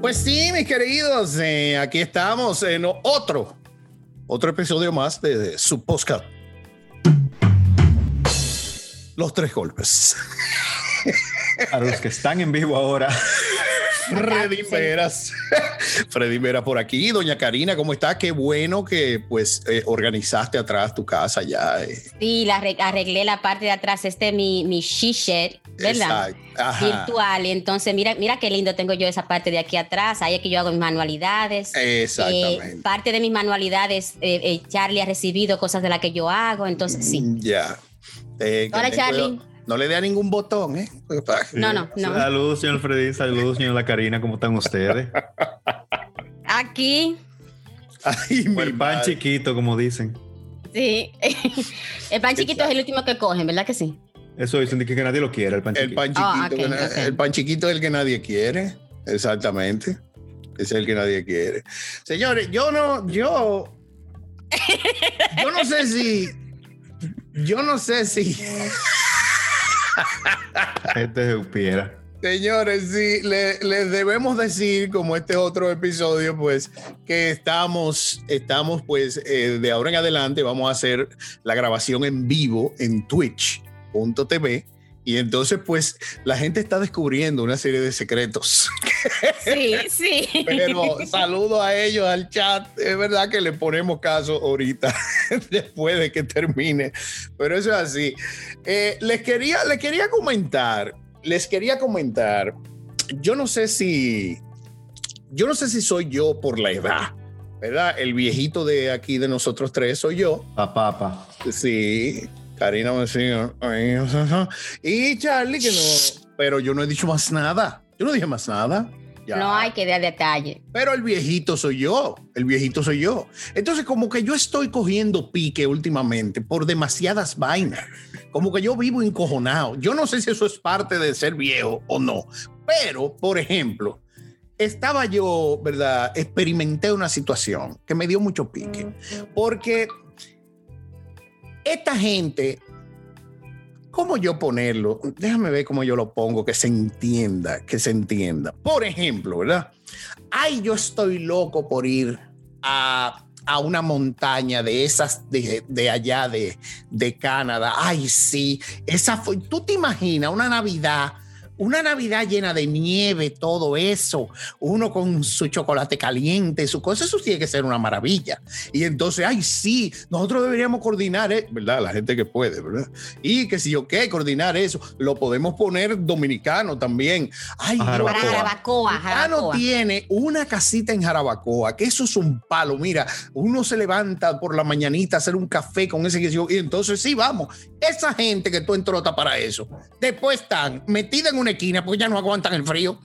Pues sí, mis queridos, eh, aquí estamos en otro, otro episodio más de, su podcast. Los tres golpes. A los que están en vivo ahora. Freddy Veras. Freddy Veras por aquí. Doña Karina, ¿cómo está? Qué bueno que pues eh, organizaste atrás tu casa ya. Eh. Sí, la arreglé la parte de atrás, este mi, mi shisher, ¿verdad? Virtual. Entonces, mira, mira qué lindo tengo yo esa parte de aquí atrás. Ahí es que yo hago mis manualidades. Exactamente. Eh, parte de mis manualidades, Charlie ha recibido cosas de las que yo hago. Entonces, sí. Ya. Hola, Charlie. No le dé a ningún botón, ¿eh? No, no, no. Saludos, señor Freddy. Saludos, señora Karina. ¿Cómo están ustedes? Aquí. Ay, el pan chiquito, como dicen. Sí. el pan chiquito es el último que cogen, ¿verdad que sí? Eso dicen que, que nadie lo quiere, el pan chiquito. El pan ah, chiquito, el pan chiquito es el que nadie quiere. Exactamente. Es el que nadie quiere. Señores, yo no, yo. Yo no sé si. Yo no sé si. este es Señores, sí, les debemos decir, como este otro episodio, pues, que estamos, estamos, pues, eh, de ahora en adelante vamos a hacer la grabación en vivo en twitch.tv. Y entonces, pues, la gente está descubriendo una serie de secretos. Sí, sí. Pero saludo a ellos, al chat. Es verdad que le ponemos caso ahorita, después de que termine. Pero eso es así. Eh, les, quería, les quería comentar, les quería comentar. Yo no sé si, yo no sé si soy yo por la edad, ¿verdad? El viejito de aquí de nosotros tres soy yo. Papá, papá. Sí, Karina me decía, y Charlie que no, pero yo no he dicho más nada. Yo no dije más nada. No hay que dar detalle. Pero el viejito soy yo, el viejito soy yo. Entonces como que yo estoy cogiendo pique últimamente por demasiadas vainas. Como que yo vivo encojonado. Yo no sé si eso es parte de ser viejo o no. Pero, por ejemplo, estaba yo, ¿verdad? Experimenté una situación que me dio mucho pique. Porque esta gente ¿Cómo yo ponerlo? Déjame ver cómo yo lo pongo, que se entienda, que se entienda. Por ejemplo, ¿verdad? Ay, yo estoy loco por ir a, una montaña de esas de, allá de, de, Canadá. Ay, sí, esa fue. ¿Tú te imaginas una Navidad? Una Navidad llena de nieve, todo eso, uno con su chocolate caliente, su cosa, eso tiene que ser una maravilla. Y entonces, ay, sí, nosotros deberíamos coordinar, ¿eh? ¿verdad? La gente que puede, ¿verdad? Y que si, ok, coordinar eso, lo podemos poner dominicano también. Ay, Jarabacoa. Jarabacoa, Jarabacoa. tiene una casita en Jarabacoa, que eso es un palo. Mira, uno se levanta por la mañanita a hacer un café con ese que y entonces sí, vamos. Esa gente que tú entrota para eso, después están metidas en una esquina porque ya no aguantan el frío.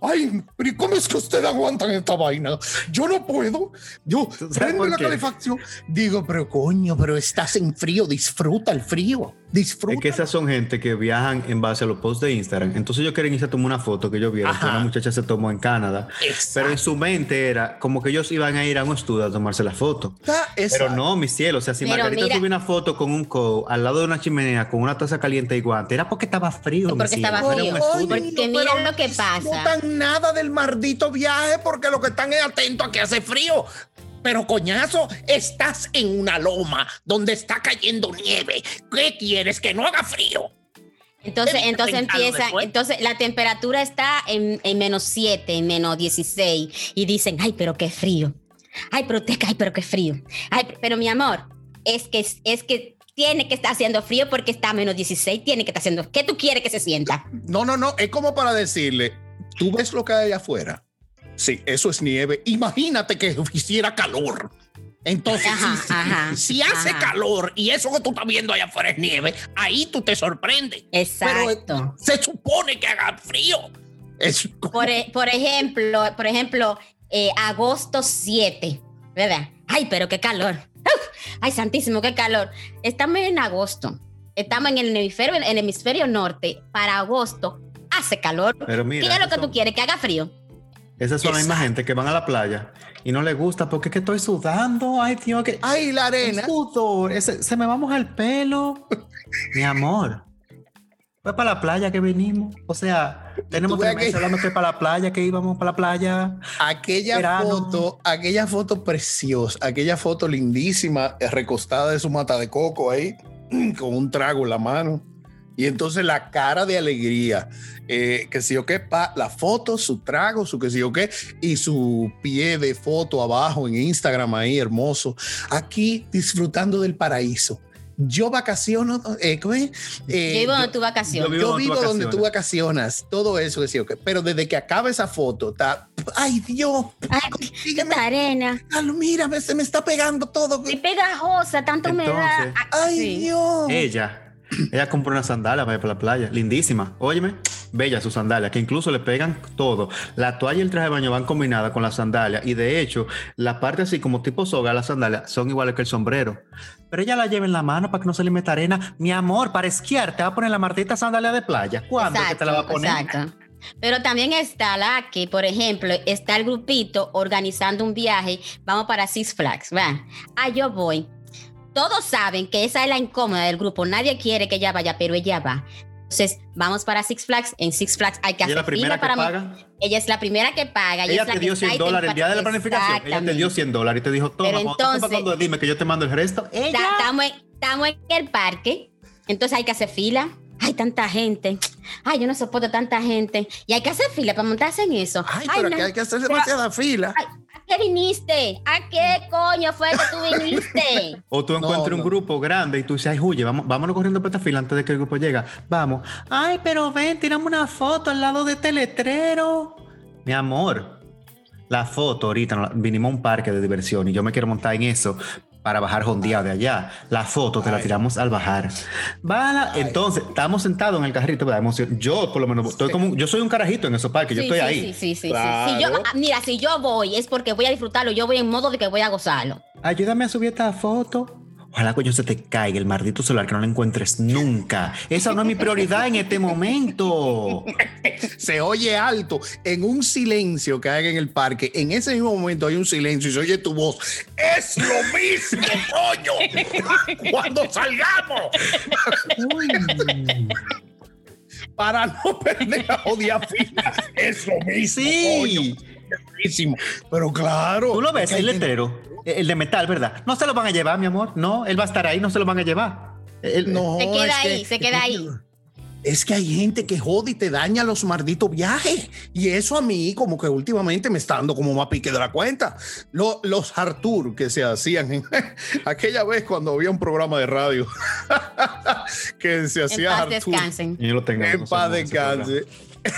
Ay, pero ¿cómo es que ustedes aguantan esta vaina? Yo no puedo. Yo prendo la calefacción. Digo, pero coño, pero estás en frío, disfruta el frío. Disfruta. Es que esas son gente que viajan en base a los posts de Instagram. Entonces yo quería irse a tomar una foto que yo vi, que una muchacha se tomó en Canadá. Pero en su mente era como que ellos iban a ir a un estudio a tomarse la foto. pero no, mi cielo. O sea, si Margarita subió una foto con un co al lado de una chimenea con una taza caliente y guante, era porque estaba frío. Porque estaba frío. porque mira lo que pasa. No tan nada del maldito viaje porque lo que están es atentos a que hace frío. Pero coñazo, estás en una loma donde está cayendo nieve. ¿Qué quieres? Que no haga frío. Entonces, entonces empieza, entonces la temperatura está en, menos 7, en menos 16 y dicen, ay, pero qué frío. Ay, pero te cae, pero qué frío. Ay, pero mi amor, es que, es que tiene que estar haciendo frío porque está a menos 16, tiene que estar haciendo. ¿Qué tú quieres que se sienta? No, no, no, es como para decirle, tú ves lo que hay afuera Sí, eso es nieve. Imagínate que hiciera calor. Entonces, si, hace calor y eso que tú estás viendo allá afuera es nieve, ahí tú te sorprendes. Exacto. se supone que haga frío. Es por, e, por, ejemplo, por ejemplo, eh, agosto 7, ¿verdad? Ay, pero qué calor. Ay, santísimo, qué calor. Estamos en agosto. Estamos en el hemisferio, en el hemisferio norte. Para agosto hace calor. Pero mira, ¿Qué es lo que tú quieres? Que haga frío. Esas son la misma gente que van a la playa y no les gusta porque es que estoy sudando. Ay, tío, que. Ay, la arena. se me va a mojar el pelo. Mi amor. Fue para la playa que venimos. O sea, tenemos tres meses hablando que para la playa, que íbamos para la playa. Aquella foto, aquella foto preciosa, aquella foto lindísima, eh, recostada de su mata de coco ahí, con un trago en la mano. Y entonces la cara de alegría, eh, que si yo qué, la foto, su trago, su que si yo qué, y su pie de foto abajo en Instagram ahí, hermoso. Aquí disfrutando del paraíso yo vacaciono, eh, eh, yo vivo donde tú vacacionas. Yo vivo, donde, tú vacacionas, todo eso, decía, okay. pero desde que acaba esa foto, está, ay Dios, ay, arena. mira, se me está pegando todo. Y pegajosa, tanta humedad. Ay Dios. Ella ella compró una sandalia para ir para la playa, lindísima. Óyeme, bella su sandalia, que incluso le pegan todo. La toalla y el traje de baño van combinadas con la sandalia y de hecho, la parte así como tipo soga, la sandalia, son iguales que el sombrero. Pero ella la lleva en la mano para que no se le meta arena. Mi amor, para esquiar, te va a poner la martita sandalia de playa. ¿Cuándo que te la va a poner? Exacto. Pero también está la que, por ejemplo, está el grupito organizando un viaje, vamos para Six Flags, vean, ah, yo voy, todos saben que esa es la incómoda del grupo. Nadie quiere que ella vaya, pero ella va. Entonces, vamos para Six Flags. En Six Flags hay que hacer la primera que paga? Ella es la primera que paga. Ella, te dio 100 dólares el día de la planificación. Ella te dio 100 dólares y te dijo, toma, entonces, dime que yo te mando el resto. Estamos en el parque, entonces hay que hacer fila. Hay tanta gente. Ay, yo no soporto tanta gente. Y hay que hacer fila para montarse en eso. Ay, pero que hay que hacer demasiada fila. ¿A qué viniste? ¿A qué coño fue que tú viniste? o tú encuentras un grupo grande y tú dices, ay, huye, vamos, vámonos corriendo por esta fila antes de que el grupo llegue. Vamos. Ay, pero ven, tiramos una foto al lado de este letrero. Mi amor, la foto ahorita, vinimos a un parque de diversión y yo me quiero montar en eso, para bajar día de allá. La foto te la tiramos al bajar. Bala, entonces, estamos sentados en el carrito de emoción. Yo, por lo menos, estoy como, yo soy un carajito en esos parques, yo estoy ahí. Sí, sí, sí. sí. yo, ah, mira, si yo voy es porque voy a disfrutarlo, yo voy en modo de que voy a gozarlo. Ayúdame a subir esta foto. Ojalá coño se te caiga el maldito celular que no lo encuentres nunca. Esa no es mi prioridad en este momento. Se oye alto en un silencio que hay en el parque. En ese mismo momento hay un silencio y se oye tu voz. Es lo mismo, coño. Cuando salgamos. Para no perder la odia fina. Es lo mismo. Sí. Coño. Pero claro. Tú lo ves, el letrero el de metal, ¿verdad? No se lo van a llevar, mi amor. No, él va a estar ahí, no se lo van a llevar. no, se queda ahí, se queda ahí. Es que hay gente que jode y te daña los malditos viajes. Y eso a mí, como que últimamente me está dando como más pique de la cuenta. los Artur que se hacían en aquella vez cuando había un programa de radio que se hacía en paz Descansen. yo lo tengo. En paz descansen.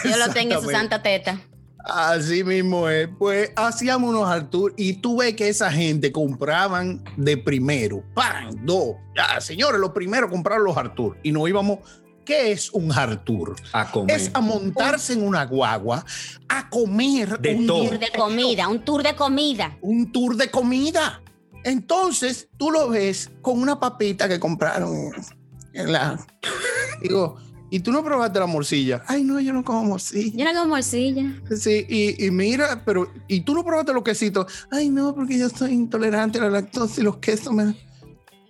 Yo lo tengo en su santa teta. Así mismo es. Pues hacíamos unos Artur y tú ves que esa gente compraban de primero, ¡pam! Dos. Ya, señores, lo primero compraron los Artur y nos íbamos. ¿Qué es un Artur? A comer. Es a montarse en una guagua, a comer. De un tour de comida, un tour de comida. Un tour de comida. Entonces, tú lo ves con una papita que compraron en la. Digo, y tú no probaste la morcilla. Ay, no, yo no como morcilla. Yo no como morcilla. Sí, y, mira, pero, y tú no probaste los quesitos. Ay, no, porque yo soy intolerante a la lactosa y los quesos me.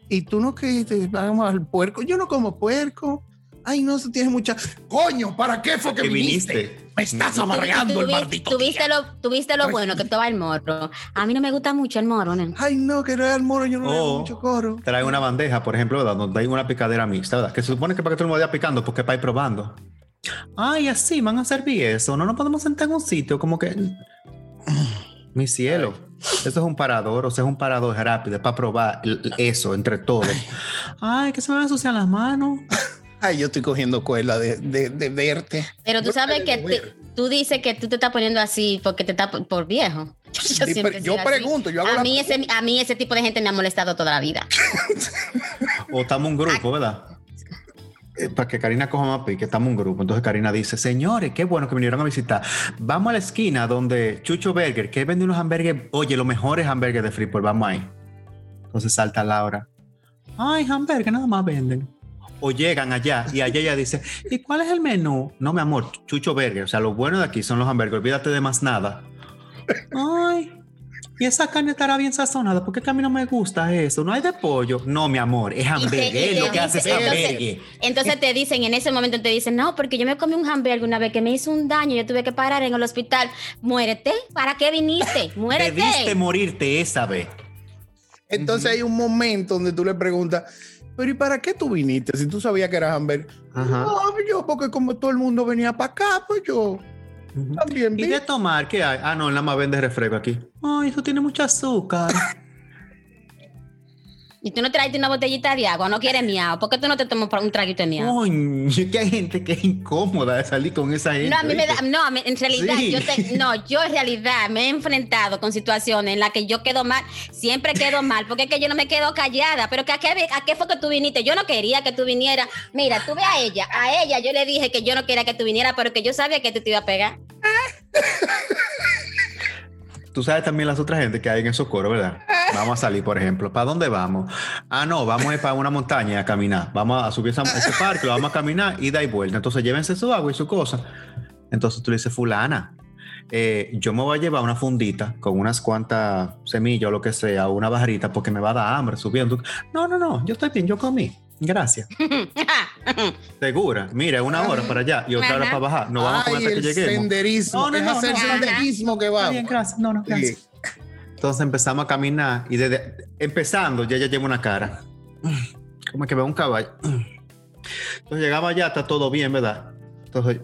Y tú no que te vamos al puerco. Yo no como puerco. Ay, no, eso tiene mucha. Coño, ¿para qué fue que viniste? Me estás amargando el maldito. Tuviste lo, tuviste lo bueno que estaba el morro. A mí no me gusta mucho el morro, ¿no? Ay, no, que no es el morro, yo no oh, mucho coro. Trae una bandeja, por ejemplo, donde hay una picadera mixta, ¿verdad? Que se supone que para que todo el mundo vaya picando, porque para ir probando. Ay, así van a servir eso. No nos podemos sentar en un sitio como que. Mi cielo. Eso es un parador, o sea, es un parador rápido para probar eso entre todos. Ay, que se me van a ensuciar las manos. Ay, yo estoy cogiendo cuela de, de, verte. Pero tú sabes que tú dices que tú te estás poniendo así porque te estás por, viejo. Yo, pregunto, yo hago a, mí ese, a mí ese tipo de gente me ha molestado toda la vida. o estamos un grupo, ¿verdad? Eh, para que Karina coja más pique, estamos un grupo. Entonces Karina dice, señores, qué bueno que vinieron a visitar. Vamos a la esquina donde Chucho Burger, que vende unos hamburgues, oye, los mejores hamburgues de Freeport, vamos ahí. Entonces salta Laura. Ay, hamburgues, nada más venden o llegan allá y allá ella dice, ¿y cuál es el menú? No, mi amor, Chucho Burger. O sea, lo bueno de aquí son los hamburgues, olvídate de más nada. Ay. y esa carne estará bien sazonada, porque a mí no me gusta eso. No hay de pollo. No, mi amor, es lo que hace entonces, entonces te dicen, en ese momento te dicen, no, porque yo me comí un hamburger una vez que me hizo un daño, yo tuve que parar en el hospital. Muérete, ¿para qué viniste? Muérete. Debiste morirte esa vez. Entonces hay un momento donde tú le preguntas, pero ¿y para qué tú viniste si tú sabías que eras hamburger? No, yo porque como todo el mundo venía para acá, pues yo también. ¿Y de tomar qué hay? Ah, no, nada más vende refresco aquí. Ay, eso tiene mucho azúcar. Y tú no traes una botellita de agua, no quieres miau. ¿Por qué tú no te tomas un traguito de miau? Uy, que hay gente que es incómoda de salir con esa gente. No, a mí me da, no, en realidad, yo no, yo en realidad me he enfrentado con situaciones en las que yo quedo mal, siempre quedo mal, porque es que yo no me quedo callada. Pero que a qué, a qué fue que tú viniste? Yo no quería que tú vinieras. Mira, tú ve a ella, a ella yo le dije que yo no quería que tú vinieras, pero que yo sabía que tú te ibas a pegar. Tú sabes también las otras gente que hay en esos coros, ¿verdad? Vamos a salir, por ejemplo. ¿Para dónde vamos? Ah, no, vamos a ir para una montaña a caminar. Vamos a subir a ese parque, lo vamos a caminar y da y vuelta. Entonces llévense su agua y su cosa. Entonces tú le dices, fulana, eh, yo me voy a llevar una fundita con unas cuantas semillas o lo que sea, una bajarita porque me va a dar hambre subiendo. No, no, no, yo estoy bien, yo comí. Gracias. Segura. Mira, una hora para allá y otra hora para bajar. No vamos a comer hasta que lleguemos. Senderismo. No, no, no, es senderismo que va. Bien, gracias. No, no, gracias. Entonces empezamos a caminar y desde empezando ya ya lleva una cara. Como que veo un caballo. Entonces llegaba allá, está todo bien, ¿verdad? Entonces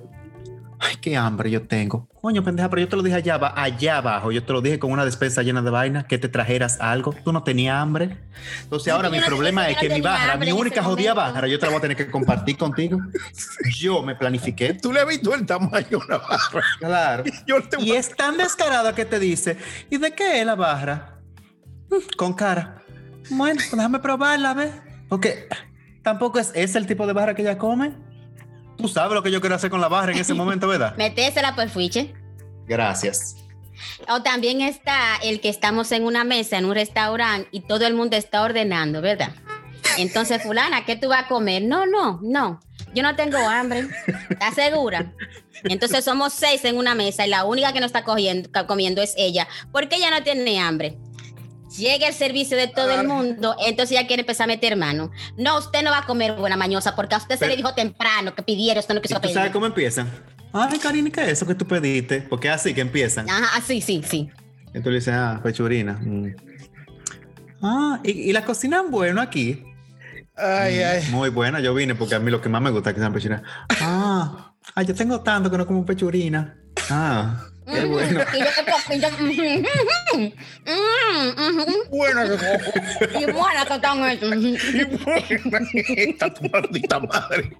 Ay, qué hambre yo tengo. Coño, pendeja, pero yo te lo dije allá, allá abajo. Yo te lo dije con una despensa llena de vaina, que te trajeras algo. Tú no tenías hambre. Entonces ahora mi problema es que mi barra, mi única jodida barra, yo te la voy a tener que compartir contigo. Yo me planifiqué. Tú le has visto el tamaño de una barra. Claro. y es tan descarada que te dice, ¿y de qué es la barra? Mm, con cara. Bueno, pues déjame probarla, ¿ves? Porque tampoco es, es el tipo de barra que ella come. Tú sabes lo que yo quiero hacer con la barra en ese momento, ¿verdad? Metésela por fuiche. Gracias. O también está el que estamos en una mesa, en un restaurante, y todo el mundo está ordenando, ¿verdad? Entonces, fulana, ¿qué tú vas a comer? No, no, no. Yo no tengo hambre. ¿Estás segura? Entonces somos seis en una mesa y la única que no está cogiendo, comiendo es ella. porque ella no tiene hambre? Llega el servicio de todo el mundo, entonces ya quiere empezar a meter mano. No, usted no va a comer buena mañosa porque a usted se le dijo temprano que pidiera, usted no quiso pedir. ¿Sabes cómo empiezan? Ay, Karina, ¿qué es eso que tú pediste? Porque es así que empiezan. Ajá, sí, sí, sí. Entonces le dices, ah, pechurina. Mm. Ah, ¿y, la cocinan bueno aquí. Ay, mm, ay. Muy buena, yo vine porque a mí lo que más me gusta es que sean pechurinas. Ah, ay, yo tengo tanto que no como pechurina. Ah. Qué bueno. buena Y buena que están hechos. Y buena tu maldita madre.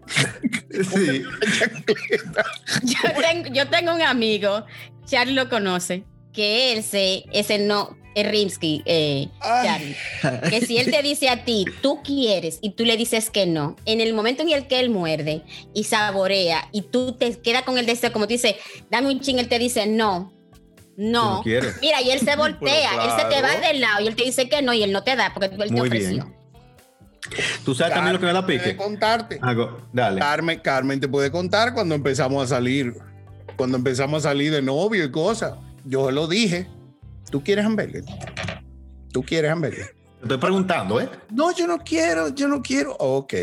Sí. yo, tengo, yo tengo un amigo, Charlie lo conoce, que él se, ese no, Rimsky, eh, que si él te dice a ti, tú quieres y tú le dices que no, en el momento en el que él muerde y saborea y tú te quedas con el deseo, como tú dices, dame un ching, él te dice no, no. Mira, y él se voltea, él se te va del lado y él te dice que no y él no te da porque él te ofreció. Tú sabes también lo que me da pique. Puede contarte. dale. Carmen, Carmen te puede contar cuando empezamos a salir, cuando empezamos a salir de novio y cosas. Yo lo dije ¿Tú quieres hamburger? ¿Tú quieres hamburger? Estoy preguntando, ¿eh? No, yo no quiero, yo no quiero. Ok,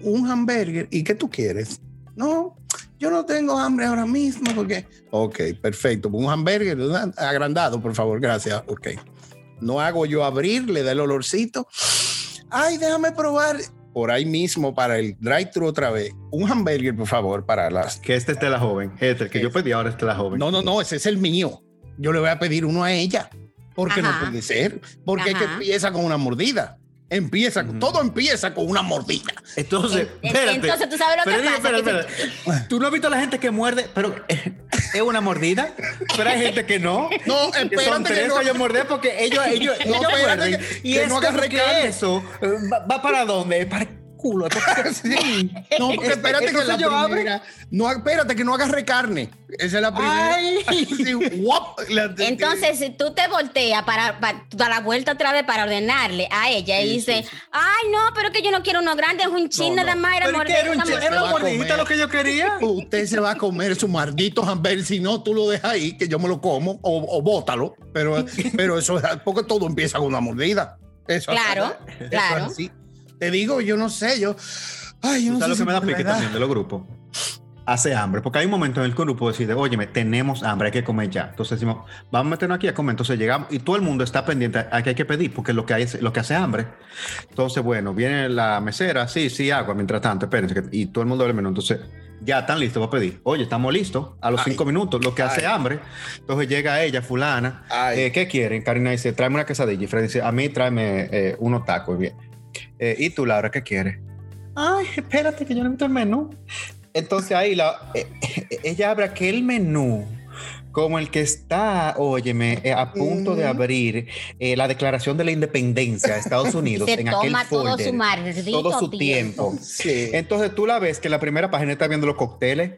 un hamburger. ¿Y qué tú quieres? No, yo no tengo hambre ahora mismo porque. Ok, perfecto. Un hamburger agrandado, por favor, gracias. Ok. No hago yo abrir, le da el olorcito. Ay, déjame probar por ahí mismo para el drive-thru otra vez. Un hamburger, por favor, para las. Que este esté la joven. Este, que yo pedí ahora esté la joven. No, no, no, ese es el mío yo le voy a pedir uno a ella. Porque no puede ser. Porque es que empieza con una mordida. Empieza, todo empieza con una mordida. Entonces, entonces tú sabes lo que pasa. Tú no has visto a la gente que muerde, pero es una mordida. Pero hay gente que no. No, espérate. Son tres que, no. yo mordé porque ellos, ellos, no, ellos muerden. y es no que eso eh, va, para dónde? Para culo. No, porque espérate que la primera. No, espérate que no agarre carne. Esa es la primera. Entonces, si tú te volteas para, para, dar la vuelta otra vez para ordenarle a ella y dice, ay, no, pero que yo no quiero uno grande, es un chin nada más, era mordida. lo que yo quería. Usted se va a comer su maldito hamburger, si no, tú lo dejas ahí, que yo me lo como, o, o bótalo. Pero, pero eso es porque todo empieza con una mordida. Eso, claro, claro. Te digo, yo no sé, yo. Ay, yo no sé lo que me da pique también de los grupos? Hace hambre, porque hay un momento en el que el grupo decide, oye, tenemos hambre, hay que comer ya. Entonces decimos, vamos a meternos aquí a comer. Entonces llegamos y todo el mundo está pendiente a que hay que pedir, porque lo que, hay es, lo que hace hambre. Entonces, bueno, viene la mesera, sí, sí, agua, mientras tanto, espérense, y todo el mundo ve el menú. Entonces, ya están listos para pedir. Oye, estamos listos a los cinco minutos, lo que hace hambre. Entonces llega ella, fulana, eh, ¿qué quieren? Karina dice, tráeme una quesadilla. Y Fred dice, a mí tráeme eh, unos tacos. Bien. Eh, ¿Y tú, Laura, qué quieres? Ay, espérate que yo no meto el menú. Entonces ahí la, eh, eh, ella abre aquel menú como el que está, óyeme, a punto de abrir la declaración de la independencia de Estados Unidos en aquel folder, todo su, tiempo. Entonces tú la ves que la primera página está viendo los cócteles.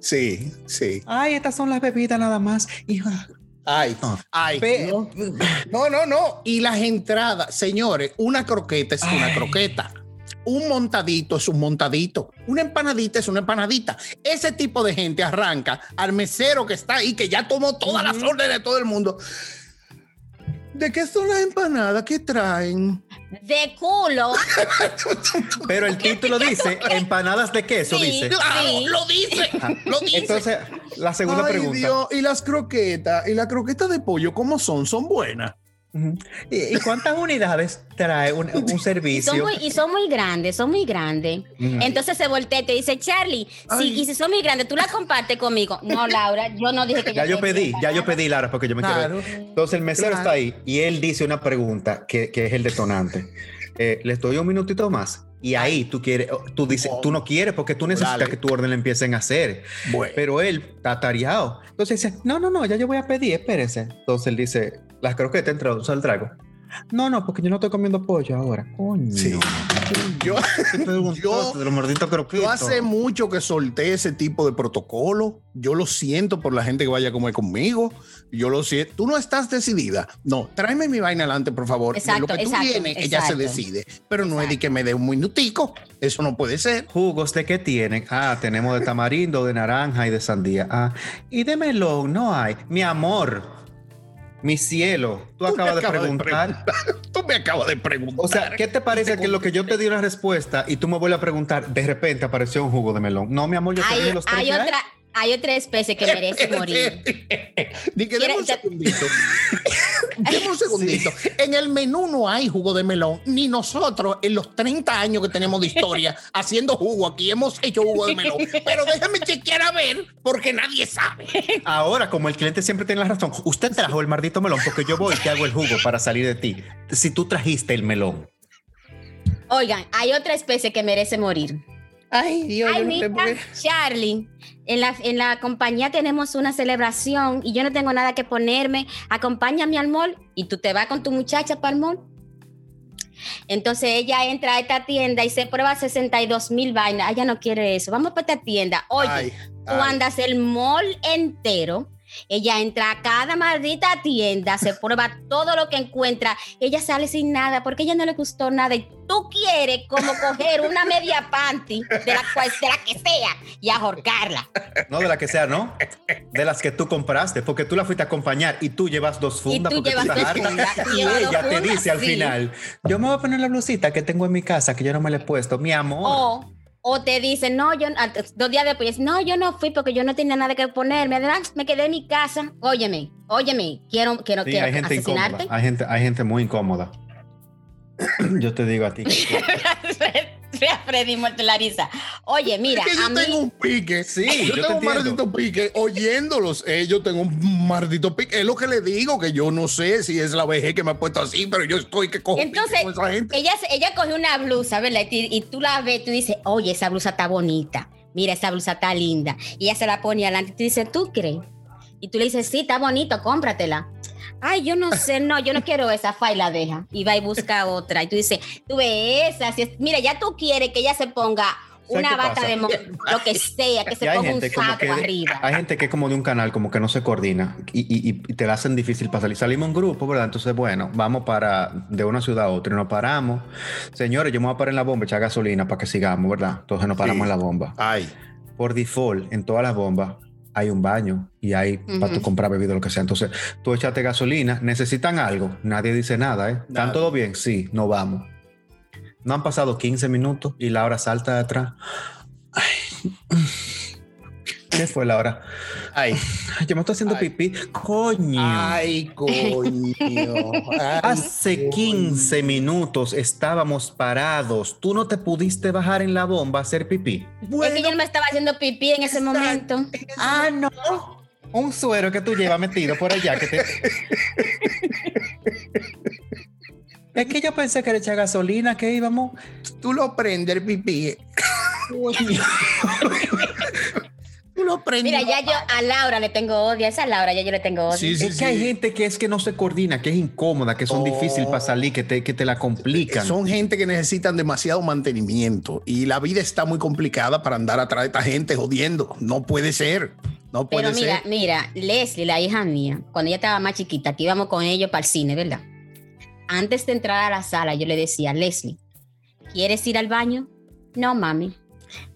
Sí, sí. Ay, estas son las bebidas nada más. Hija, Ay, ay. no. no, no, Y las entradas, señores, una croqueta es una croqueta. Un montadito es un montadito. Una empanadita es una empanadita. Ese tipo de gente arranca al mesero que está ahí, que ya tomó todas las órdenes de todo el mundo. ¿De qué son las empanadas? ¿Qué traen? De culo. Pero el título dice empanadas de queso, dice. lo dice. Lo dice. Entonces, la segunda pregunta. ¿Y las croquetas? ¿Y las croquetas de pollo cómo son? ¿Son buenas? ¿Y cuántas unidades trae un, servicio? Y son, muy, grandes, son muy grandes. Entonces se voltea y te dice, Charlie, si, y si son muy grandes, tú las compartes conmigo. No, Laura, yo no dije que ya yo, pedí, ya yo pedí, Laura, porque yo me quiero. Entonces el mesero está ahí y él dice una pregunta que, que es el detonante. Eh, les doy un minutito más. Y ahí tú quieres, tú dices, tú no quieres porque tú necesitas que tu orden le empiecen a hacer. Pero él está tareado. Entonces dice, no, no, no, ya yo voy a pedir, espérense. Entonces él dice, las croquetas entró, el trago. No, no, porque yo no estoy comiendo pollo ahora. Coño. Sí. Yo, yo, hace mucho que solté ese tipo de protocolo. Yo lo siento por la gente que vaya a comer conmigo. Yo lo siento. Tú no estás decidida. No, tráeme mi vaina adelante, por favor. Exacto, lo que tú vienes, ella se decide. Pero no es de que me dé un minutico. Eso no puede ser. ¿Jugos de qué tienen? Ah, tenemos de tamarindo, de naranja y de sandía. Ah, y de melón no hay. Mi amor, mi cielo, tú, acabas de preguntar. tú me acabas de preguntar. O sea, ¿qué te parece que lo que yo te di una respuesta y tú me vuelves a preguntar, de repente apareció un jugo de melón? No, mi amor, yo te di los tres. Hay otra, hay otra especie que merece morir. Dime un segundito. Dime un segundito. En el menú no hay jugo de melón, ni nosotros en los 30 años que tenemos de historia haciendo jugo aquí hemos hecho jugo de melón. Pero déjame chequear a ver, porque nadie sabe. Ahora, como el cliente siempre tiene la razón, usted trajo el maldito melón porque yo voy y te hago el jugo para salir de ti. Si tú trajiste el melón. Oigan, hay otra especie que merece morir. Ay, Dios, Charlie, en la, en la compañía tenemos una celebración y yo no tengo nada que ponerme. Acompáñame al mall y tú te vas con tu muchacha para el mall. Entonces ella entra a esta tienda y se prueba 62 mil vainas. Ella no quiere eso. Vamos para esta tienda. Oye, tú andas el mall entero ella entra a cada maldita tienda, se prueba todo lo que encuentra. Ella sale sin nada porque ella no le gustó nada. Y tú quieres como coger una media panty de la, de la que sea y ahorcarla. No de la que sea, ¿no? De las que tú compraste, porque tú la fuiste a acompañar y tú llevas dos fundas. Y tú llevas dos fundas. Y ella te dice al final, yo me voy a poner la blusita que tengo en mi casa que yo no me la he puesto, mi amor. O te dicen, no, yo, dos días después, no, yo no fui porque yo no tenía nada que ponerme. Además, me quedé en mi casa. Óyeme, óyeme, quiero, quiero, quiero hay gente asesinarte. Hay gente, hay gente muy incómoda. yo te digo a ti. Freddy muerto la risa. Oye, mira. Es que yo tengo un pique. Sí, yo, tengo un maldito pique. Oyéndolos, eh, yo tengo un maldito pique. Es lo que le digo, que yo no sé si es la vejez que me ha puesto así, pero yo estoy que cojo Entonces, Ella, ella coge una blusa, ¿verdad? Y, tú la ves, tú dices, oye, esa blusa está bonita. Mira, esa blusa está linda. Y ella se la pone adelante y tú dices, ¿tú crees? Y tú le dices, sí, está bonito, cómpratela. Ay, yo no sé, no, yo no quiero esa, fa y la deja. Y va y busca otra. Y tú dices, tú ves esa, mira, ya tú quieres que ella se ponga una bata de lo que sea, que se ponga un saco arriba. Hay gente que es como de un canal, como que no se coordina y, te la hacen difícil para salir. Salimos en grupo, ¿verdad? Entonces, bueno, vamos para de una ciudad a otra y nos paramos. Señores, yo me voy a parar en la bomba, echar gasolina para que sigamos, ¿verdad? Entonces nos paramos en la bomba. Ay. Por default, en todas las bombas hay un baño y hay para tú comprar bebida, lo que sea. Entonces, tú echaste gasolina, necesitan algo, nadie dice nada, ¿eh? ¿Están todo bien? Sí, no vamos. No han pasado 15 minutos y Laura salta de atrás. ¿Qué fue Laura? Ay, yo me estoy haciendo pipí. Coño. Ay, coño. Hace 15 minutos estábamos parados. Tú no te pudiste bajar en la bomba a hacer pipí. es que yo no me estaba haciendo pipí en ese momento. ah, no. Un suero que tú llevas metido por allá que te. Es que yo pensé que era echar gasolina, que íbamos. Tú lo prendes el pipí. Tú lo prendes. Mira, ya yo a Laura le tengo odio. A esa Laura ya yo le tengo odio. es que hay gente que es que no se coordina, que es incómoda, que son difíciles para salir, que te, que te la complican. Son gente que necesitan demasiado mantenimiento y la vida está muy complicada para andar atrás de esta gente jodiendo. No puede ser. No puede Pero mira, mira, Leslie, la hija mía, cuando ella estaba más chiquita, que íbamos con ellos para el cine, ¿verdad? antes de entrar a la sala, yo le decía, Leslie, ¿quieres ir al baño? No, mami.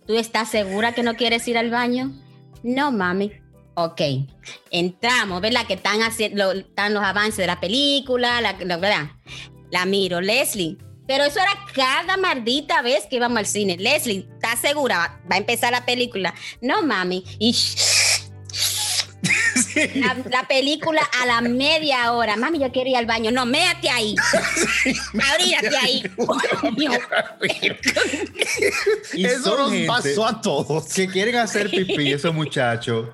¿Tú estás segura que no quieres ir al baño? No, mami. Ok, entramos, ¿verdad? Que están, haciendo, están los avances de la película, la, ¿verdad? La miro, Leslie. Pero eso era cada maldita vez que íbamos al cine. Leslie, ¿estás segura? Va a empezar la película. No, mami. Y la, película a la media hora. Mami, yo quiero ir al baño. No, méate ahí. Abríate ahí. Eso nos pasó a todos. Que quieren hacer pipí, esos muchachos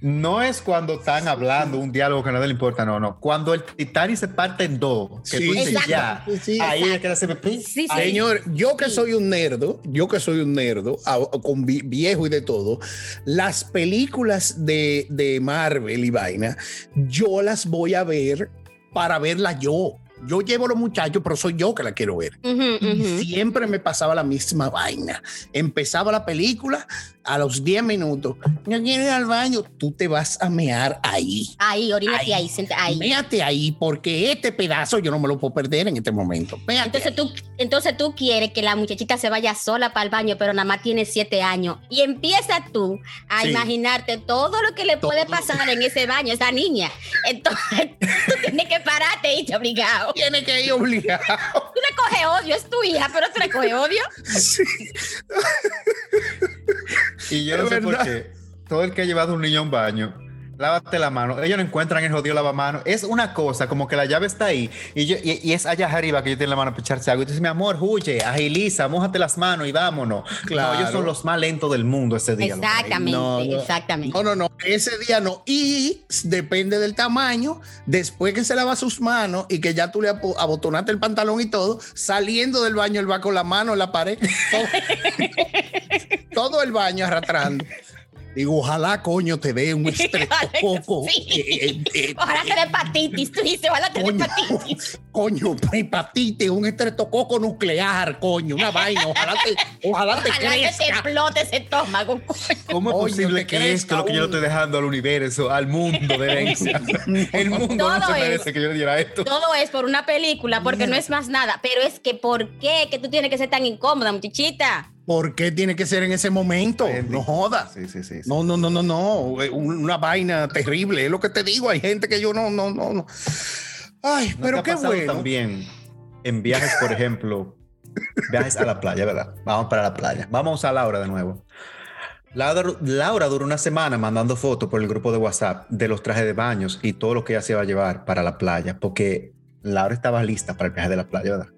no es cuando están hablando un diálogo que a nadie le importa, no, no. Cuando el Titanic se parte en dos, que tú dices ya, ahí es que se sí, Señor, yo que soy un nerdo, yo que soy un nerdo, con viejo y de todo, las películas de, de Marvel y vaina, yo las voy a ver para verlas yo. Yo llevo los muchachos, pero soy yo que la quiero ver. Siempre me pasaba la misma vaina. Empezaba la película a los 10 minutos. Yo quiero ir al baño. Tú te vas a mear ahí. Ahí, orínate ahí, ahí. Méate ahí, porque este pedazo yo no me lo puedo perder en este momento. entonces tú, entonces tú quieres que la muchachita se vaya sola para el baño, pero nada más tiene 7 años. Y empieza tú a imaginarte todo lo que le puede pasar en ese baño a esa niña. Entonces tú tienes que pararte y te obligado. Tiene que ir obligado. Tú le coges odio, es tu hija, pero tú le coges odio. Sí. Y yo no sé por qué. Todo el que ha llevado un niño a un baño lávate la mano. Ellos no encuentran el jodido lavamano. Es una cosa, como que la llave está ahí y, yo, y, es allá arriba que yo tengo la mano para echarse algo. Y dices, mi amor, huye, agiliza, mójate las manos y vámonos. Claro. ellos son los más lentos del mundo ese día. Exactamente, exactamente. No, no, no, ese día no. Y depende del tamaño, después que se lava sus manos y que ya tú le abotonaste el pantalón y todo, saliendo del baño, él va con la mano en la pared. todo el baño arrastrando. Digo, ojalá, coño, te dé un estreptococo. Sí. Eh, eh, eh, ojalá te dé hepatitis, tú dices, ojalá te dé hepatitis. Coño, hepatitis, un estreptococo nuclear, coño, una vaina. Ojalá te, ojalá te ojalá que te explote ese estómago. ¿Cómo es posible que esto es lo que yo le estoy dejando al universo, al mundo de herencia? El mundo no se merece que yo le diera esto. Todo es por una película, porque no es más nada. Pero es que, ¿por qué? Que tú tienes que ser tan incómoda, muchachita. ¿Por qué tiene que ser en ese momento? No jodas. Sí, sí, sí, No, no, no, no, no. Una vaina terrible. Es lo que te digo. Hay gente que yo no, no, no, no. Ay, pero qué bueno. También en viajes, por ejemplo, viajes a la playa, ¿verdad? Vamos para la playa. Vamos a Laura de nuevo. Laura, Laura duró una semana mandando fotos por el grupo de WhatsApp de los trajes de baños y todo lo que ella se iba a llevar para la playa, porque Laura estaba lista para el viaje de la playa, ¿verdad?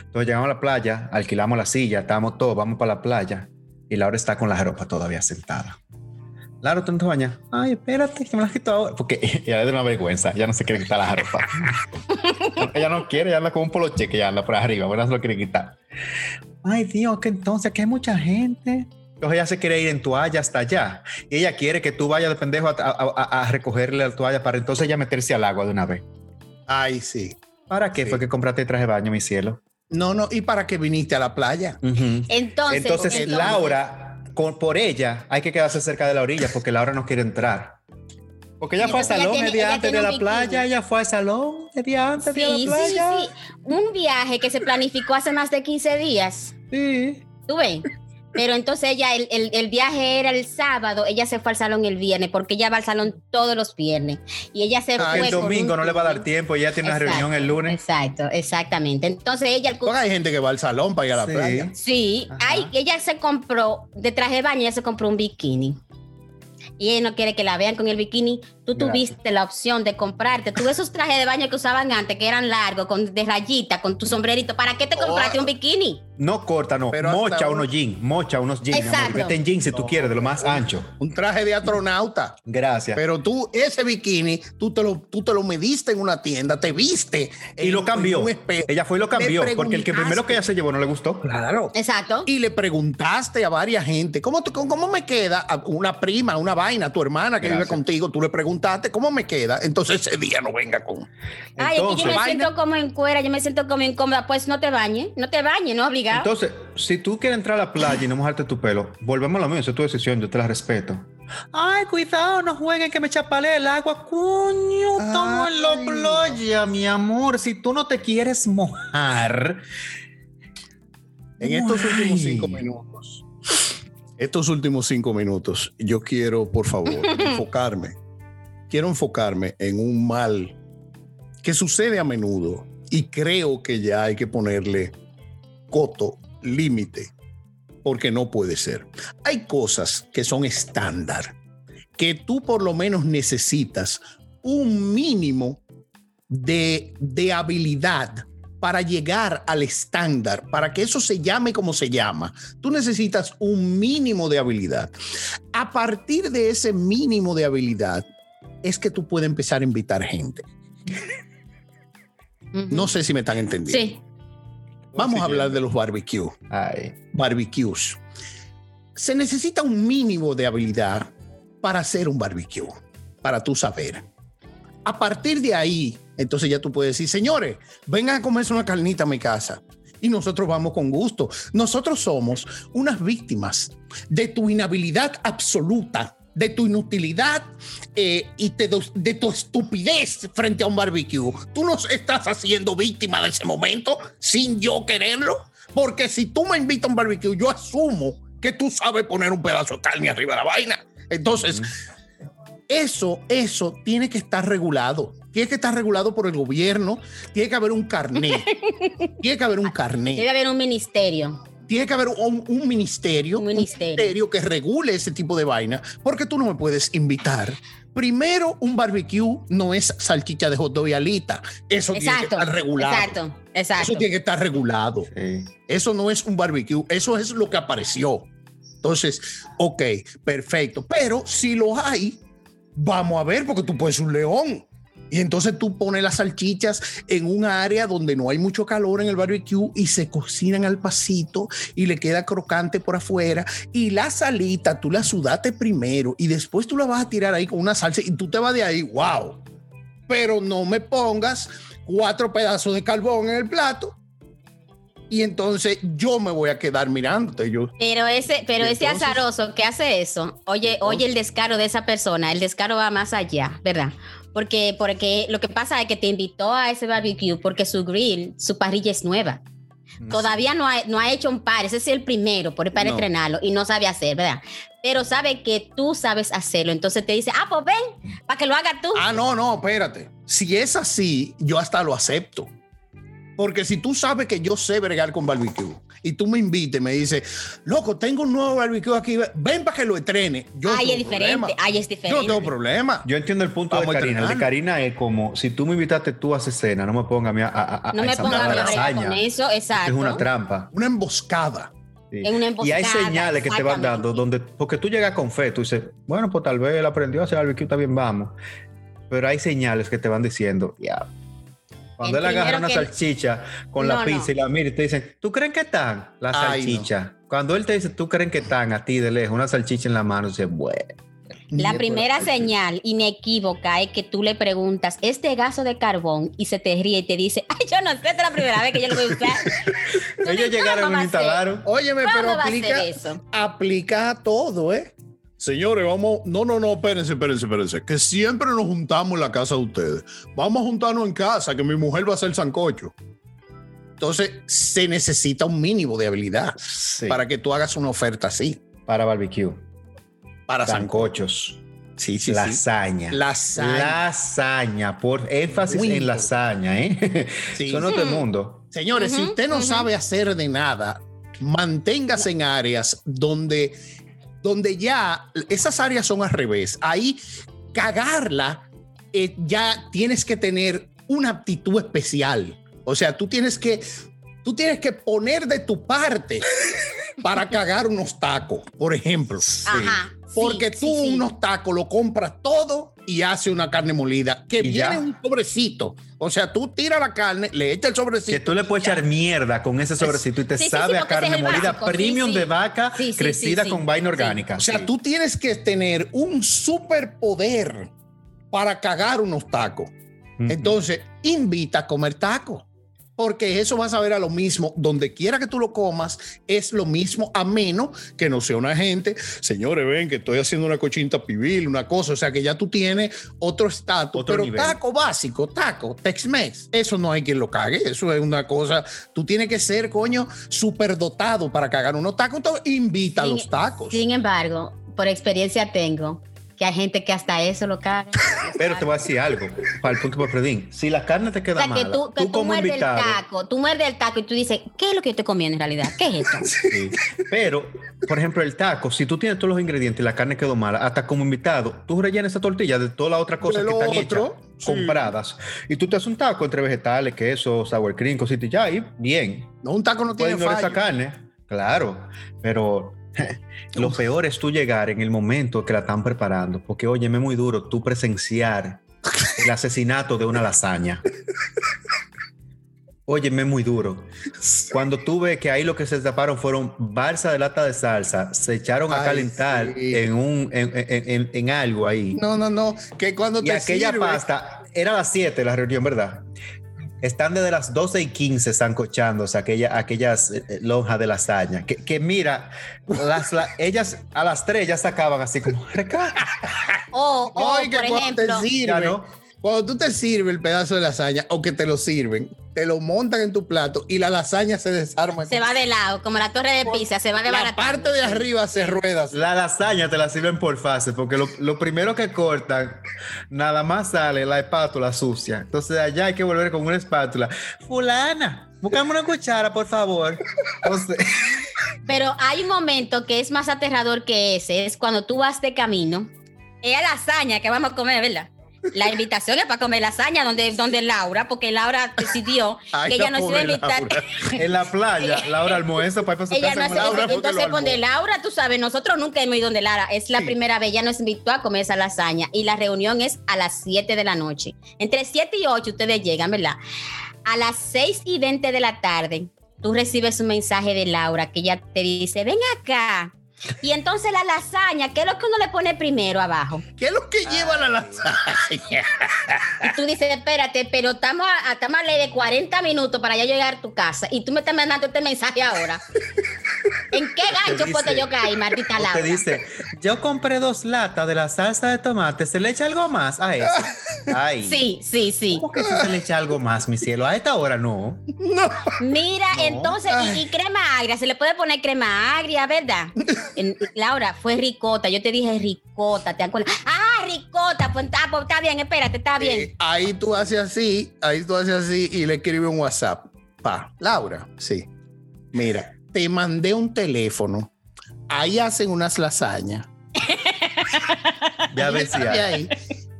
Entonces llegamos a la playa, alquilamos la silla, estábamos todos, vamos para la playa y Laura está con la ropa todavía sentada. Laura, ¿tú no te bañas? Ay, espérate, que me la quito ahora. Porque ella le da una vergüenza, ya no se quiere quitar la ropa. ella no quiere, ella anda con un poloche que ya anda por arriba, bueno, se lo quiere quitar. Ay, Dios, que entonces, que hay mucha gente. Entonces ella se quiere ir en toalla hasta allá. Y ella quiere que tú vayas de pendejo a, recogerle la toalla para entonces ella meterse al agua de una vez. Ay, sí. ¿Para qué fue que compraste traje de baño, mi cielo? No, no, ¿y para qué viniste a la playa? entonces, entonces, Laura, por ella, hay que quedarse cerca de la orilla porque Laura no quiere entrar. Porque ella fue al salón el día antes de la playa, ella fue al salón el día antes de la playa. Sí, sí, Un viaje que se planificó hace más de 15 días. Sí. ¿Tú ves? Pero entonces ella, el, el, viaje era el sábado, ella se fue al salón el viernes, porque ella va al salón todos los viernes. Y ella se ah, El domingo no le va a dar tiempo, ella tiene una reunión el lunes. Exacto, exactamente. Entonces ella... hay gente que va al salón para ir a la playa. Sí, hay, ella se compró, de traje de baño, ella se compró un bikini y ella no quiere que la vean con el bikini, tú tuviste la opción de comprarte. Tú esos trajes de baño que usaban antes, que eran largos, con, de rayita, con tu sombrerito, ¿para qué te compraste un bikini? No corta, no. Pero mocha unos jeans, mocha unos jeans. Exacto. Vete en jeans si tú quieres, de lo más ancho. Un traje de astronauta. Gracias. Pero tú, ese bikini, tú te lo, tú te lo mediste en una tienda, te viste. Y lo cambió. Ella fue y lo cambió, porque el que primero que ella se llevó no le gustó. Claro. Exacto. Y le preguntaste a varias gente, ¿cómo, cómo me queda una prima, una vaina, tu hermana que vive contigo? Tú le preguntaste, ¿cómo me queda? Entonces ese día no venga con. Ay, yo me siento como en cuera, yo me siento como incómoda. Pues no te bañes, no te bañes, no obligado. Entonces, si tú quieres entrar a la playa y no mojarte tu pelo, volvemos a lo mismo, es tu decisión, yo te la respeto. Ay, cuidado, no jueguen que me chapale el agua. Coño, estamos en la playa, mi amor. Si tú no te quieres mojar. En estos últimos cinco minutos, estos últimos cinco minutos, yo quiero, por favor, enfocarme quiero enfocarme en un mal que sucede a menudo y creo que ya hay que ponerle coto, límite, porque no puede ser. Hay cosas que son estándar, que tú por lo menos necesitas un mínimo de, de habilidad para llegar al estándar, para que eso se llame como se llama, tú necesitas un mínimo de habilidad. A partir de ese mínimo de habilidad, es que tú puedes empezar a invitar gente. No sé si me están entendiendo. Sí. Vamos a hablar de los barbecues. Barbecues. Se necesita un mínimo de habilidad para hacer un barbecue, para tú saber. A partir de ahí, entonces ya tú puedes decir, señores, vengan a comerse una carnita a mi casa. Y nosotros vamos con gusto. Nosotros somos unas víctimas de tu inhabilidad absoluta de tu inutilidad eh, y de tu estupidez frente a un barbecue. Tú no estás haciendo víctima de ese momento sin yo quererlo. Porque si tú me invitas a un barbecue, yo asumo que tú sabes poner un pedazo de carne arriba de la vaina. Entonces, eso, eso tiene que estar regulado. Tiene que estar regulado por el gobierno. Tiene que haber un carnet. tiene que haber un carnet. Tiene que haber un ministerio tiene que haber un, ministerio, un, ministerio, que regule ese tipo de vaina, porque tú no me puedes invitar. Primero, un barbecue no es salchicha de hot dog y alita. Eso tiene que estar regulado. Exacto, exacto. Eso tiene que estar regulado. Eso no es un barbecue, eso es lo que apareció. Entonces, ok, perfecto. Pero si lo hay, vamos a ver, porque tú puedes un león. Y entonces tú pones las salchichas en un área donde no hay mucho calor en el barbecue y se cocinan al pasito y le queda crocante por afuera. Y la salita tú la sudaste primero y después tú la vas a tirar ahí con una salsa y tú te vas de ahí, wow. Pero no me pongas cuatro pedazos de carbón en el plato y entonces yo me voy a quedar mirándote. Yo. Pero ese, pero ese azaroso que hace eso, oye, oye el descaro de esa persona, el descaro va más allá, ¿verdad? Porque, porque lo que pasa es que te invitó a ese barbecue porque su grill, su parrilla es nueva. Todavía no ha, no ha hecho un par, ese es el primero por, para entrenarlo y no sabe hacer, ¿verdad? Pero sabe que tú sabes hacerlo, entonces te dice, ah, pues ven, para que lo hagas tú. Ah, no, no, espérate. Si es así, yo hasta lo acepto. Porque si tú sabes que yo sé bregar con barbecue y tú me invites, me dices, loco, tengo un nuevo barbecue aquí, ven para que lo estrene. Yo Ay, es diferente. Ay, es diferente. Yo no tengo problema. Yo entiendo el punto de Karina. El de Karina es como, si tú me invitaste tú a hacer cena, no me pongas a mí a, a, No me pongas a con eso, exacto. Es una trampa. Una emboscada. Una emboscada, y hay señales que te van dando donde, porque tú llegas con fe, tú dices, bueno, pues tal vez él aprendió a hacer barbecue, está bien, vamos. Pero hay señales que te van diciendo, ya, cuando él agarra una salchicha con la pizza y la mira y te dicen, ¿tú crees que están la salchicha? Cuando él te dice, tú creen que están a ti de lejos, una salchicha en la mano, dice, bueno. La primera señal inequívoca es que tú le preguntas, ¿este gaso de carbón? Y se te ríe y te dice, ay, yo no sé, es la primera vez que yo lo voy a usar. Ellos llegaron y instalaron. Óyeme, pero aplica, aplica a todo, ¿eh? Señores, vamos. No, no, no, espérense, espérense, espérense. Que siempre nos juntamos en la casa de ustedes. Vamos a juntarnos en casa, que mi mujer va a hacer sancocho. Entonces, se necesita un mínimo de habilidad para que tú hagas una oferta así. Para barbecue. Para sancochos. Sí, sí, lasaña. Lasaña. Lasaña, por énfasis en lasaña, ¿eh? Sí. Son otro mundo. Señores, si usted no sabe hacer de nada, manténgase en áreas donde donde ya esas áreas son al revés. Ahí cagarla, eh, ya tienes que tener una aptitud especial. O sea, tú tienes que, tú tienes que poner de tu parte para cagar unos tacos, por ejemplo. Ajá. Porque tú unos tacos lo compras todo y hace una carne molida que viene un sobrecito. O sea, tú tiras la carne, le echas el sobrecito. Que tú le puedes echar mierda con ese sobrecito y te sabe a carne molida premium de vaca crecida con vaina orgánica. O sea, tú tienes que tener un superpoder para cagar unos tacos. Entonces, invita a comer tacos porque eso vas a ver a lo mismo, donde quiera que tú lo comas, es lo mismo, a menos que no sea una gente, señores, ven que estoy haciendo una cochinta pibil, una cosa, o sea que ya tú tienes otro estatus, pero taco básico, taco, Tex-Mex, eso no hay quien lo cague, eso es una cosa, tú tienes que ser, coño, súper dotado para cagar unos tacos, entonces invita a los tacos. Sin embargo, por experiencia tengo que hay gente que hasta eso lo caga. Pero te voy a decir algo, para el punto por Fredín. Si la carne te queda o sea, que tú, que tú, muerdes el taco, tú muerdes el taco y tú dices, ¿qué es lo que yo estoy comiendo en realidad? ¿Qué es esto? Sí. Pero, por ejemplo, el taco, si tú tienes todos los ingredientes y la carne quedó mala, hasta como invitado, tú rellenas esa tortilla de todas las otras cosas que están hechas, compradas, y tú te haces un taco entre vegetales, queso, sour cream, cositas y ya, y bien. No, un taco no tiene fallo. esa carne, claro, pero lo peor es tú llegar en el momento que la están preparando, porque óyeme muy duro tú presenciar el asesinato de una lasaña. Óyeme muy duro. Cuando tú ves que ahí lo que se taparon fueron balsa de lata de salsa, se echaron a calentar en un en, algo ahí. No, no, no. Que cuando y aquella pasta era a las 7 la reunión, ¿verdad? Están desde las 12 y 15 zancochándose aquella, aquellas eh, eh, lonjas de lasaña. Que, que mira, las, ellas a las 3 ya sacaban así como O, por ejemplo, cuando tú te sirves el pedazo de lasaña o que te lo sirven, te lo montan en tu plato y la lasaña se desarma. Se va de lado, como la torre de pizza, se va de La parte de arriba se rueda. La lasaña te la sirven por fase, porque lo, primero que cortan, nada más sale la espátula sucia. Entonces allá hay que volver con una espátula. Fulana, buscame una cuchara, por favor. Pero hay un momento que es más aterrador que ese, es cuando tú vas de camino. Es lasaña que vamos a comer, ¿verdad? La invitación es para comer lasaña donde, donde Laura, porque Laura decidió que ella no se iba a invitar. en la playa, Laura almuerzo para ir para su Laura Entonces, donde Laura, tú sabes, nosotros nunca hemos ido donde Laura. Es la primera vez, ella nos invitó a comer esa lasaña y la reunión es a las 7 de la noche. Entre 7 y 8 ustedes llegan, ¿verdad? A las 6 y 20 de la tarde, tú recibes un mensaje de Laura que ella te dice, ven acá y entonces la lasaña, ¿qué es lo que uno le pone primero abajo? ¿Qué es lo que lleva la lasaña? Y tú dices, espérate, pero estamos a, estamos a ley de 40 minutos para ya llegar a tu casa y tú me estás mandando este mensaje ahora. ¿En qué gancho puedo yo caer, maldita Laura? Te dice, yo compré dos latas de la salsa de tomate, ¿se le echa algo más a eso? Ay. Sí, sí, sí. ¿Cómo que se le echa algo más, mi cielo? A esta hora no. No. Mira, entonces, y, crema agria, se le puede poner crema agria, ¿verdad? Laura, fue ricota. Yo te dije ricota, ¿te acuerdas? Ah, ricota, pues está, pues, está bien, espérate, está bien. ahí tú haces así, ahí tú haces así y le escribes un WhatsApp. Pa, Laura, sí. Mira, te mandé un teléfono. Ahí hacen unas lasañas. ya decía. De ahí,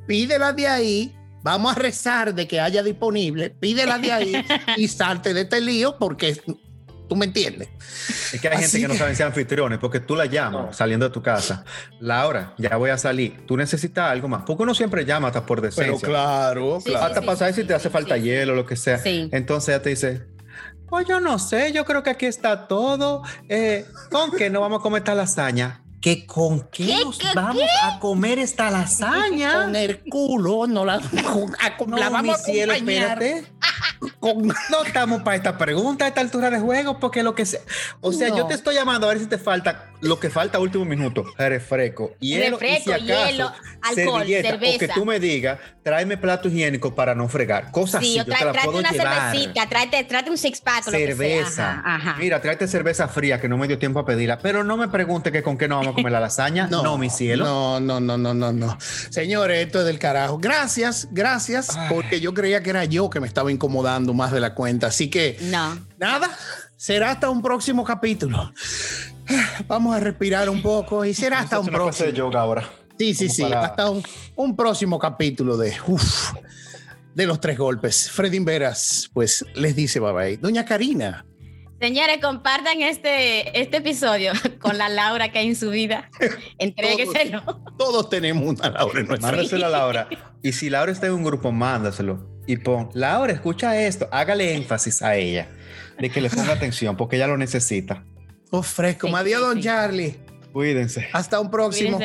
pídela de ahí. Vamos a rezar de que haya disponible. Pídela de ahí y salte de este lío porque ¿Tú me entiendes? Es que hay gente que, no sabe ser anfitriones porque tú la llamas saliendo de tu casa. Laura, ya voy a salir. Tú necesitas algo más. Porque uno siempre llama hasta por decencia. Pero claro, claro. hasta pasar si te hace falta hielo o lo que sea. Entonces ella te dice, Pues yo no sé, yo creo que aquí está todo. Eh, ¿Con qué no vamos a comer esta lasaña? ¿Que con qué, nos vamos a comer esta lasaña? Con el culo, no la, la vamos cielo, espérate. No estamos para esta pregunta a esta altura de juego, porque lo que sea. O sea, yo te estoy llamando a ver si te falta lo que falta último minuto: refresco, hielo, refresco, y si acaso, hielo, alcohol, cerveza. O que tú me digas, tráeme plato higiénico para no fregar. Cosas sí, así. Yo te la una cervecita, tráete, tráete, un six pack. Cerveza. Mira, tráete cerveza fría que no me dio tiempo a pedirla. Pero no me pregunte que con qué no vamos a comer la lasaña. no, mi cielo. No, no, no, no, no, no. Señores, esto es del carajo. Gracias, gracias, porque yo creía que era yo que me estaba incomodando más de la cuenta. Así que, no. nada, será hasta un próximo capítulo. Vamos a respirar un poco y será hasta un próximo. yoga ahora. Sí, sí, sí, hasta un, próximo capítulo de, de los tres golpes. Freddy Veras, pues les dice bye bye. Doña Karina. Señores, compartan este, este episodio con la Laura que hay en su vida. Entrégueselo. Todos, todos tenemos una Laura en nuestra Mándaselo a Laura. Y si Laura está en un grupo, mándaselo. Y pon, Laura, escucha esto. Hágale énfasis a ella de que le ponga atención porque ella lo necesita. Oh, fresco. Sí, Adiós, don Charlie. Cuídense. Hasta un próximo.